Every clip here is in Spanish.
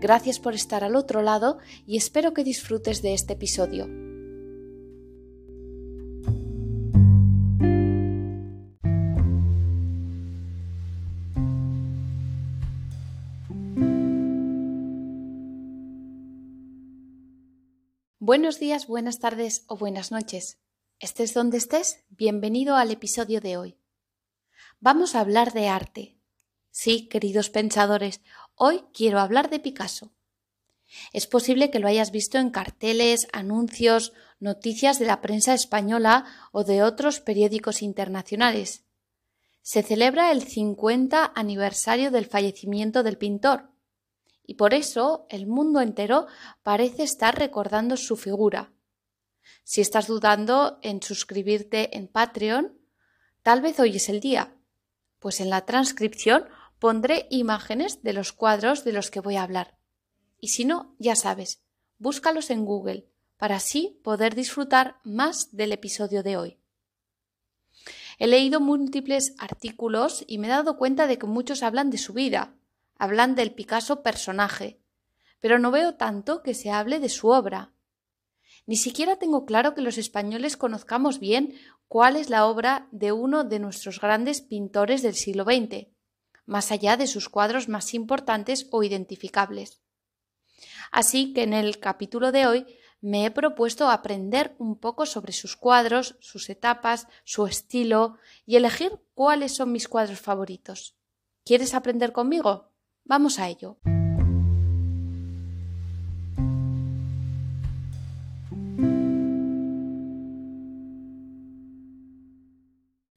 Gracias por estar al otro lado y espero que disfrutes de este episodio. Buenos días, buenas tardes o buenas noches. Estés donde estés, bienvenido al episodio de hoy. Vamos a hablar de arte. Sí, queridos pensadores, Hoy quiero hablar de Picasso. Es posible que lo hayas visto en carteles, anuncios, noticias de la prensa española o de otros periódicos internacionales. Se celebra el 50 aniversario del fallecimiento del pintor y por eso el mundo entero parece estar recordando su figura. Si estás dudando en suscribirte en Patreon, tal vez hoy es el día, pues en la transcripción pondré imágenes de los cuadros de los que voy a hablar. Y si no, ya sabes, búscalos en Google para así poder disfrutar más del episodio de hoy. He leído múltiples artículos y me he dado cuenta de que muchos hablan de su vida, hablan del Picasso personaje, pero no veo tanto que se hable de su obra. Ni siquiera tengo claro que los españoles conozcamos bien cuál es la obra de uno de nuestros grandes pintores del siglo XX más allá de sus cuadros más importantes o identificables. Así que en el capítulo de hoy me he propuesto aprender un poco sobre sus cuadros, sus etapas, su estilo y elegir cuáles son mis cuadros favoritos. ¿Quieres aprender conmigo? Vamos a ello.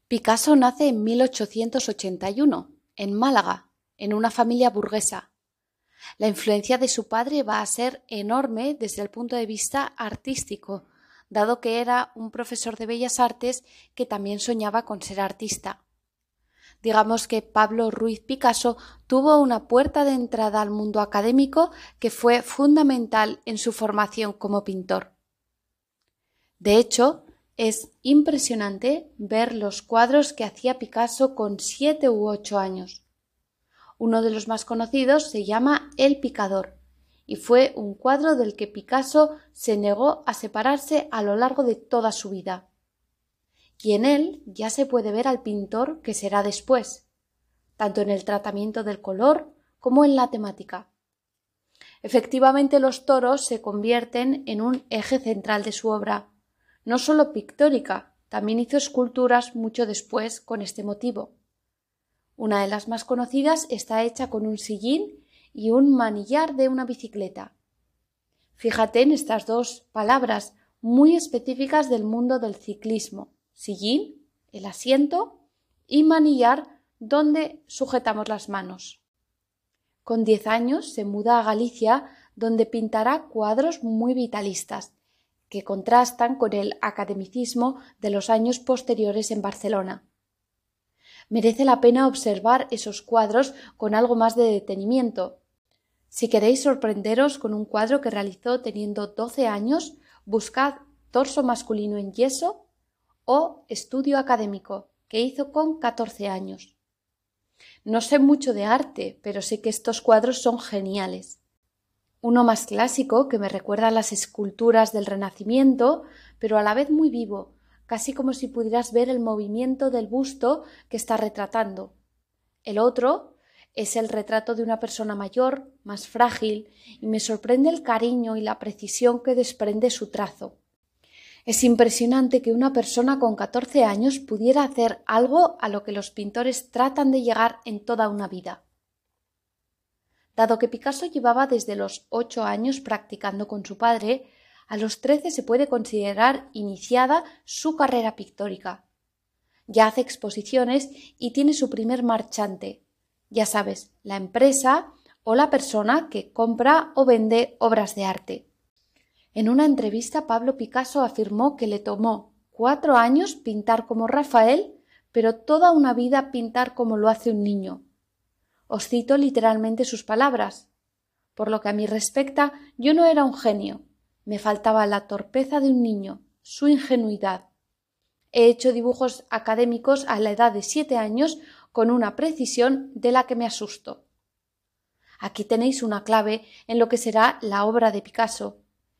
Picasso nace en 1881 en Málaga, en una familia burguesa. La influencia de su padre va a ser enorme desde el punto de vista artístico, dado que era un profesor de bellas artes que también soñaba con ser artista. Digamos que Pablo Ruiz Picasso tuvo una puerta de entrada al mundo académico que fue fundamental en su formación como pintor. De hecho, es impresionante ver los cuadros que hacía Picasso con siete u ocho años. Uno de los más conocidos se llama El Picador y fue un cuadro del que Picasso se negó a separarse a lo largo de toda su vida. Y en él ya se puede ver al pintor que será después, tanto en el tratamiento del color como en la temática. Efectivamente los toros se convierten en un eje central de su obra, no solo pictórica, también hizo esculturas mucho después con este motivo. Una de las más conocidas está hecha con un sillín y un manillar de una bicicleta. Fíjate en estas dos palabras muy específicas del mundo del ciclismo. Sillín, el asiento, y manillar, donde sujetamos las manos. Con diez años se muda a Galicia, donde pintará cuadros muy vitalistas, que contrastan con el academicismo de los años posteriores en Barcelona. Merece la pena observar esos cuadros con algo más de detenimiento. Si queréis sorprenderos con un cuadro que realizó teniendo 12 años, buscad torso masculino en yeso o estudio académico, que hizo con 14 años. No sé mucho de arte, pero sé que estos cuadros son geniales uno más clásico que me recuerda a las esculturas del Renacimiento, pero a la vez muy vivo, casi como si pudieras ver el movimiento del busto que está retratando. El otro es el retrato de una persona mayor, más frágil, y me sorprende el cariño y la precisión que desprende su trazo. Es impresionante que una persona con catorce años pudiera hacer algo a lo que los pintores tratan de llegar en toda una vida. Dado que Picasso llevaba desde los ocho años practicando con su padre, a los trece se puede considerar iniciada su carrera pictórica. Ya hace exposiciones y tiene su primer marchante, ya sabes, la empresa o la persona que compra o vende obras de arte. En una entrevista Pablo Picasso afirmó que le tomó cuatro años pintar como Rafael, pero toda una vida pintar como lo hace un niño. Os cito literalmente sus palabras. Por lo que a mí respecta, yo no era un genio. Me faltaba la torpeza de un niño, su ingenuidad. He hecho dibujos académicos a la edad de siete años con una precisión de la que me asusto. Aquí tenéis una clave en lo que será la obra de Picasso,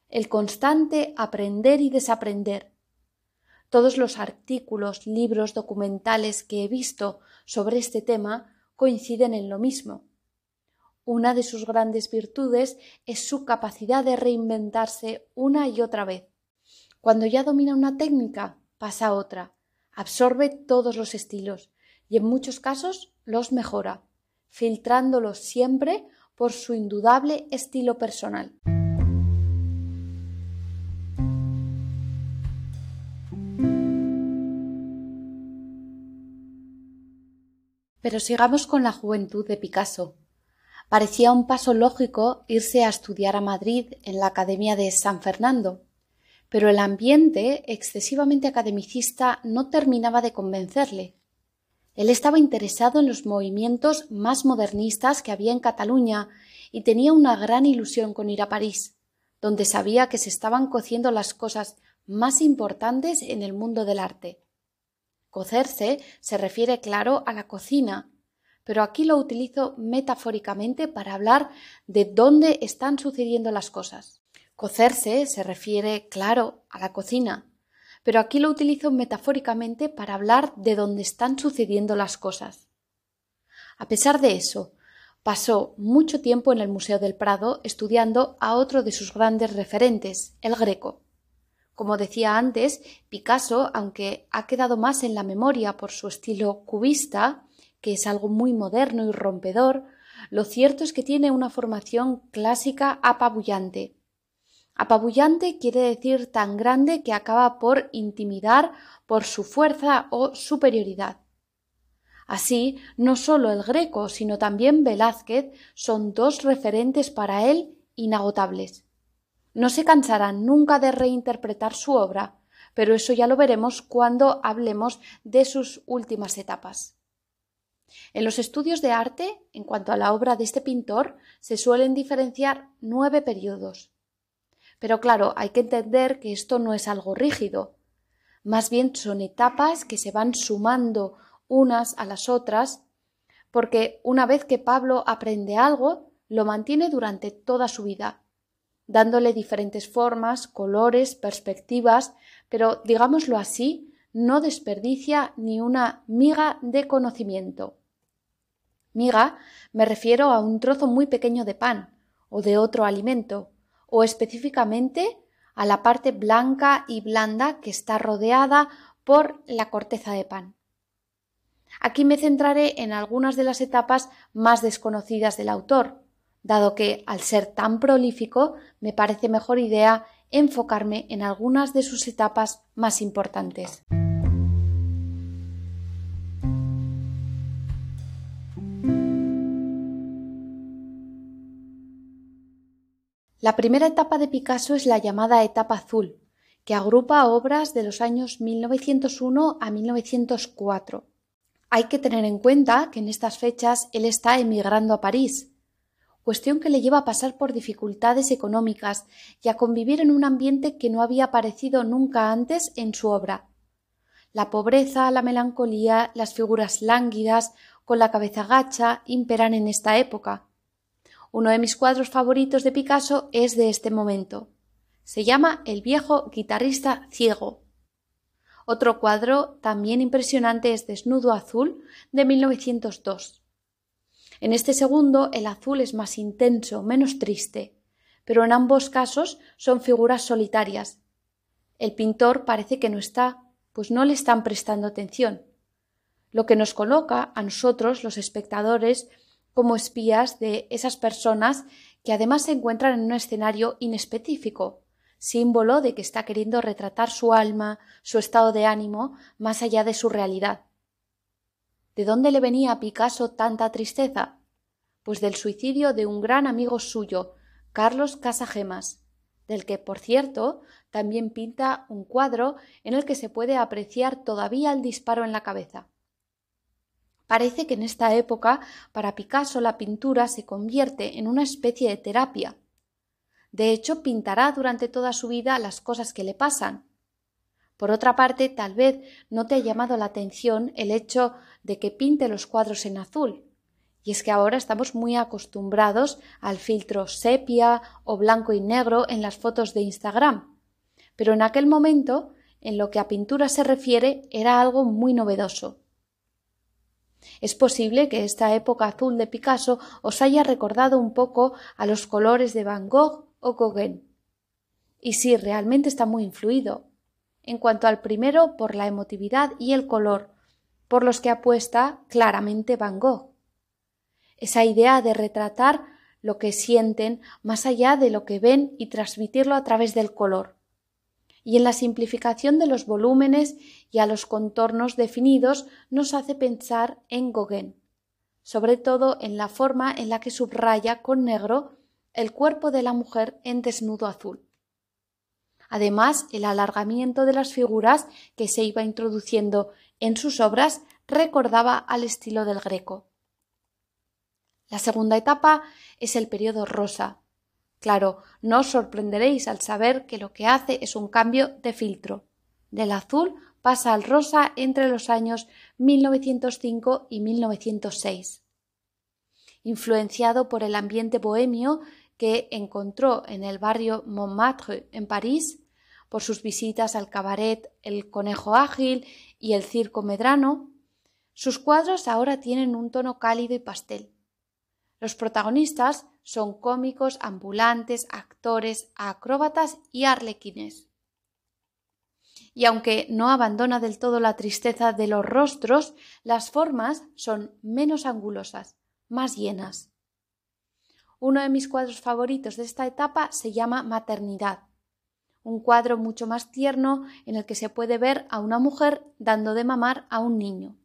el constante aprender y desaprender. Todos los artículos, libros, documentales que he visto sobre este tema coinciden en lo mismo. Una de sus grandes virtudes es su capacidad de reinventarse una y otra vez. Cuando ya domina una técnica, pasa a otra, absorbe todos los estilos y en muchos casos los mejora, filtrándolos siempre por su indudable estilo personal. Pero sigamos con la juventud de Picasso. Parecía un paso lógico irse a estudiar a Madrid en la Academia de San Fernando, pero el ambiente excesivamente academicista no terminaba de convencerle. Él estaba interesado en los movimientos más modernistas que había en Cataluña y tenía una gran ilusión con ir a París, donde sabía que se estaban cociendo las cosas más importantes en el mundo del arte. Cocerse se refiere, claro, a la cocina, pero aquí lo utilizo metafóricamente para hablar de dónde están sucediendo las cosas. Cocerse se refiere, claro, a la cocina, pero aquí lo utilizo metafóricamente para hablar de dónde están sucediendo las cosas. A pesar de eso, pasó mucho tiempo en el Museo del Prado estudiando a otro de sus grandes referentes, el Greco. Como decía antes, Picasso, aunque ha quedado más en la memoria por su estilo cubista, que es algo muy moderno y rompedor, lo cierto es que tiene una formación clásica apabullante. Apabullante quiere decir tan grande que acaba por intimidar por su fuerza o superioridad. Así, no solo el Greco, sino también Velázquez son dos referentes para él inagotables. No se cansarán nunca de reinterpretar su obra, pero eso ya lo veremos cuando hablemos de sus últimas etapas. En los estudios de arte, en cuanto a la obra de este pintor, se suelen diferenciar nueve periodos. Pero claro, hay que entender que esto no es algo rígido. Más bien son etapas que se van sumando unas a las otras, porque una vez que Pablo aprende algo, lo mantiene durante toda su vida dándole diferentes formas, colores, perspectivas, pero digámoslo así, no desperdicia ni una miga de conocimiento. Miga me refiero a un trozo muy pequeño de pan o de otro alimento, o específicamente a la parte blanca y blanda que está rodeada por la corteza de pan. Aquí me centraré en algunas de las etapas más desconocidas del autor, dado que, al ser tan prolífico, me parece mejor idea enfocarme en algunas de sus etapas más importantes. La primera etapa de Picasso es la llamada etapa azul, que agrupa obras de los años 1901 a 1904. Hay que tener en cuenta que en estas fechas él está emigrando a París, cuestión que le lleva a pasar por dificultades económicas y a convivir en un ambiente que no había aparecido nunca antes en su obra. La pobreza, la melancolía, las figuras lánguidas, con la cabeza gacha, imperan en esta época. Uno de mis cuadros favoritos de Picasso es de este momento. Se llama El viejo guitarrista ciego. Otro cuadro también impresionante es Desnudo azul de 1902. En este segundo el azul es más intenso, menos triste, pero en ambos casos son figuras solitarias. El pintor parece que no está, pues no le están prestando atención, lo que nos coloca a nosotros, los espectadores, como espías de esas personas que además se encuentran en un escenario inespecífico, símbolo de que está queriendo retratar su alma, su estado de ánimo, más allá de su realidad. ¿De dónde le venía a Picasso tanta tristeza? Pues del suicidio de un gran amigo suyo, Carlos Casagemas, del que, por cierto, también pinta un cuadro en el que se puede apreciar todavía el disparo en la cabeza. Parece que en esta época para Picasso la pintura se convierte en una especie de terapia. De hecho, pintará durante toda su vida las cosas que le pasan. Por otra parte, tal vez no te ha llamado la atención el hecho de que pinte los cuadros en azul. Y es que ahora estamos muy acostumbrados al filtro sepia o blanco y negro en las fotos de Instagram. Pero en aquel momento, en lo que a pintura se refiere, era algo muy novedoso. Es posible que esta época azul de Picasso os haya recordado un poco a los colores de Van Gogh o Gauguin. Y sí, realmente está muy influido. En cuanto al primero, por la emotividad y el color, por los que apuesta claramente Van Gogh esa idea de retratar lo que sienten más allá de lo que ven y transmitirlo a través del color. Y en la simplificación de los volúmenes y a los contornos definidos nos hace pensar en Gauguin, sobre todo en la forma en la que subraya con negro el cuerpo de la mujer en desnudo azul. Además, el alargamiento de las figuras que se iba introduciendo en sus obras recordaba al estilo del greco. La segunda etapa es el periodo rosa. Claro, no os sorprenderéis al saber que lo que hace es un cambio de filtro. Del azul pasa al rosa entre los años 1905 y 1906. Influenciado por el ambiente bohemio que encontró en el barrio Montmartre en París, por sus visitas al cabaret El Conejo Ágil y el Circo Medrano, sus cuadros ahora tienen un tono cálido y pastel. Los protagonistas son cómicos, ambulantes, actores, acróbatas y arlequines. Y aunque no abandona del todo la tristeza de los rostros, las formas son menos angulosas, más llenas. Uno de mis cuadros favoritos de esta etapa se llama Maternidad, un cuadro mucho más tierno en el que se puede ver a una mujer dando de mamar a un niño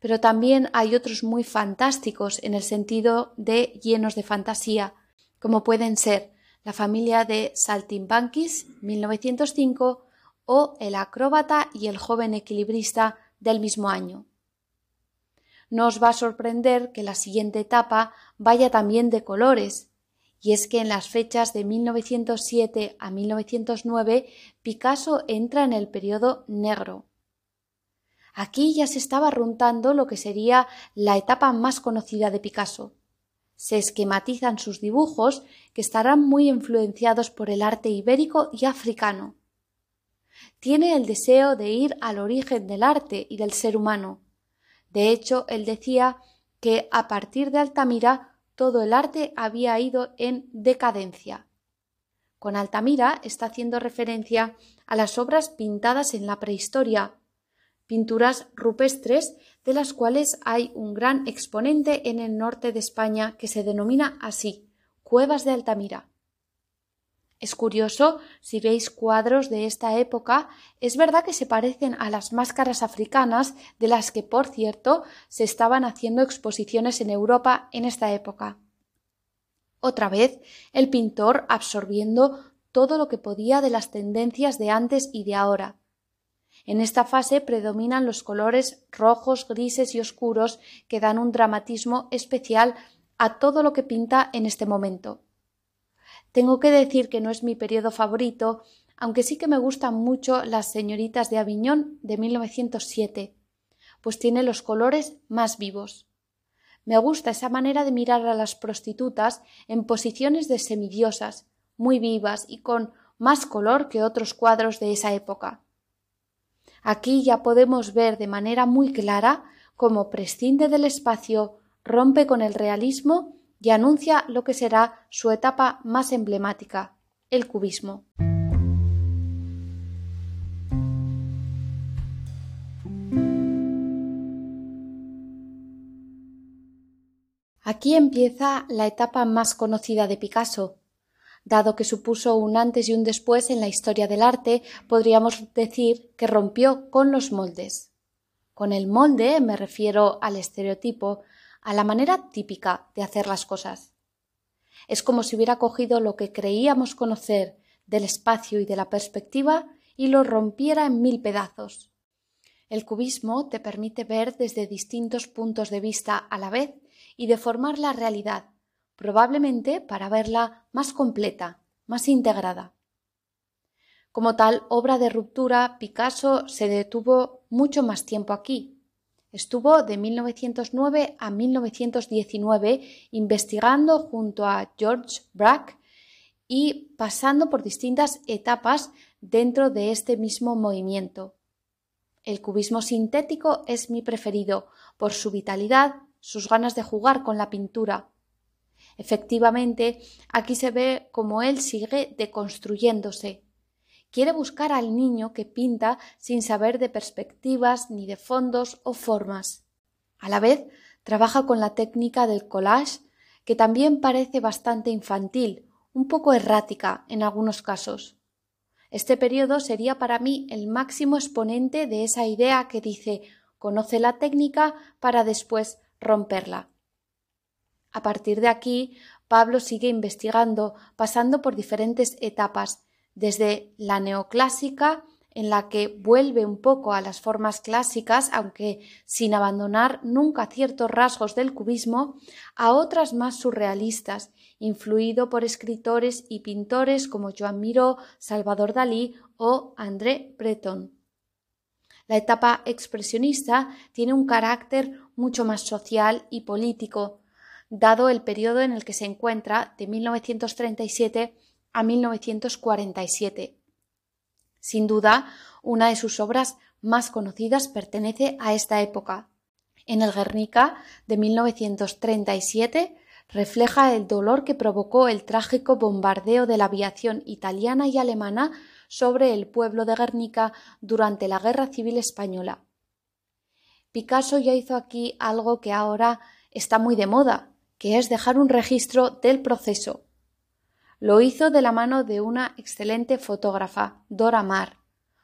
pero también hay otros muy fantásticos en el sentido de llenos de fantasía, como pueden ser La familia de Saltimbanquis, 1905, o El acróbata y el joven equilibrista del mismo año. No os va a sorprender que la siguiente etapa vaya también de colores, y es que en las fechas de 1907 a 1909 Picasso entra en el periodo negro, Aquí ya se estaba runtando lo que sería la etapa más conocida de Picasso. Se esquematizan sus dibujos que estarán muy influenciados por el arte ibérico y africano. Tiene el deseo de ir al origen del arte y del ser humano. De hecho, él decía que a partir de Altamira todo el arte había ido en decadencia. Con Altamira está haciendo referencia a las obras pintadas en la prehistoria, pinturas rupestres de las cuales hay un gran exponente en el norte de España que se denomina así, Cuevas de Altamira. Es curioso, si veis cuadros de esta época, es verdad que se parecen a las máscaras africanas de las que, por cierto, se estaban haciendo exposiciones en Europa en esta época. Otra vez, el pintor absorbiendo todo lo que podía de las tendencias de antes y de ahora, en esta fase predominan los colores rojos, grises y oscuros que dan un dramatismo especial a todo lo que pinta en este momento. Tengo que decir que no es mi periodo favorito, aunque sí que me gustan mucho las señoritas de Aviñón de 1907, pues tiene los colores más vivos. Me gusta esa manera de mirar a las prostitutas en posiciones de semidiosas, muy vivas y con más color que otros cuadros de esa época. Aquí ya podemos ver de manera muy clara cómo prescinde del espacio, rompe con el realismo y anuncia lo que será su etapa más emblemática, el cubismo. Aquí empieza la etapa más conocida de Picasso, Dado que supuso un antes y un después en la historia del arte, podríamos decir que rompió con los moldes. Con el molde me refiero al estereotipo, a la manera típica de hacer las cosas. Es como si hubiera cogido lo que creíamos conocer del espacio y de la perspectiva y lo rompiera en mil pedazos. El cubismo te permite ver desde distintos puntos de vista a la vez y deformar la realidad, probablemente para verla más completa, más integrada. Como tal obra de ruptura, Picasso se detuvo mucho más tiempo aquí. Estuvo de 1909 a 1919 investigando junto a George Braque y pasando por distintas etapas dentro de este mismo movimiento. El cubismo sintético es mi preferido por su vitalidad, sus ganas de jugar con la pintura. Efectivamente, aquí se ve cómo él sigue deconstruyéndose. Quiere buscar al niño que pinta sin saber de perspectivas ni de fondos o formas. A la vez, trabaja con la técnica del collage, que también parece bastante infantil, un poco errática en algunos casos. Este periodo sería para mí el máximo exponente de esa idea que dice conoce la técnica para después romperla. A partir de aquí, Pablo sigue investigando, pasando por diferentes etapas, desde la neoclásica en la que vuelve un poco a las formas clásicas, aunque sin abandonar nunca ciertos rasgos del cubismo, a otras más surrealistas, influido por escritores y pintores como Joan Miró, Salvador Dalí o André Breton. La etapa expresionista tiene un carácter mucho más social y político, dado el periodo en el que se encuentra de 1937 a 1947 sin duda, una de sus obras más conocidas pertenece a esta época. En el Guernica de 1937 refleja el dolor que provocó el trágico bombardeo de la aviación italiana y alemana sobre el pueblo de Guernica durante la Guerra Civil Española. Picasso ya hizo aquí algo que ahora está muy de moda, que es dejar un registro del proceso. Lo hizo de la mano de una excelente fotógrafa, Dora Maar.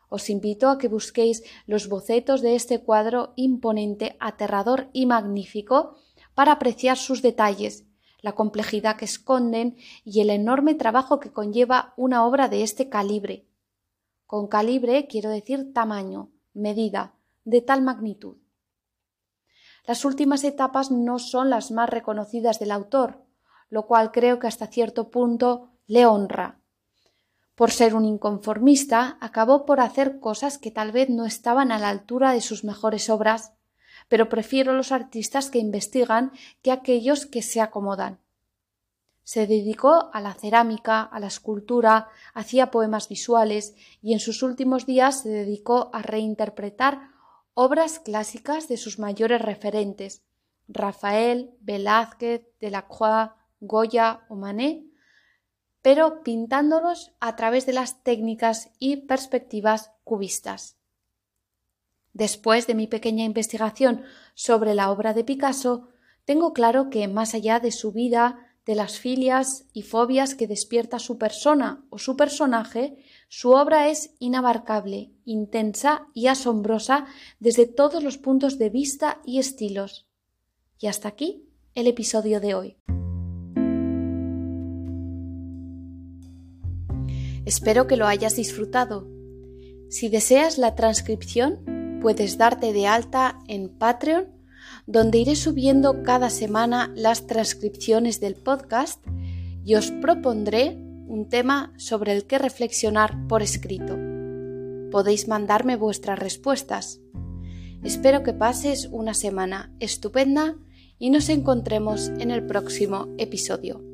Os invito a que busquéis los bocetos de este cuadro imponente, aterrador y magnífico para apreciar sus detalles, la complejidad que esconden y el enorme trabajo que conlleva una obra de este calibre. Con calibre quiero decir tamaño, medida, de tal magnitud. Las últimas etapas no son las más reconocidas del autor, lo cual creo que hasta cierto punto le honra. Por ser un inconformista, acabó por hacer cosas que tal vez no estaban a la altura de sus mejores obras, pero prefiero los artistas que investigan que aquellos que se acomodan. Se dedicó a la cerámica, a la escultura, hacía poemas visuales y en sus últimos días se dedicó a reinterpretar obras clásicas de sus mayores referentes, Rafael, Velázquez, Delacroix, Goya o Manet, pero pintándolos a través de las técnicas y perspectivas cubistas. Después de mi pequeña investigación sobre la obra de Picasso, tengo claro que más allá de su vida, de las filias y fobias que despierta su persona o su personaje, su obra es inabarcable, intensa y asombrosa desde todos los puntos de vista y estilos. Y hasta aquí el episodio de hoy. Espero que lo hayas disfrutado. Si deseas la transcripción, puedes darte de alta en Patreon, donde iré subiendo cada semana las transcripciones del podcast y os propondré un tema sobre el que reflexionar por escrito. Podéis mandarme vuestras respuestas. Espero que pases una semana estupenda y nos encontremos en el próximo episodio.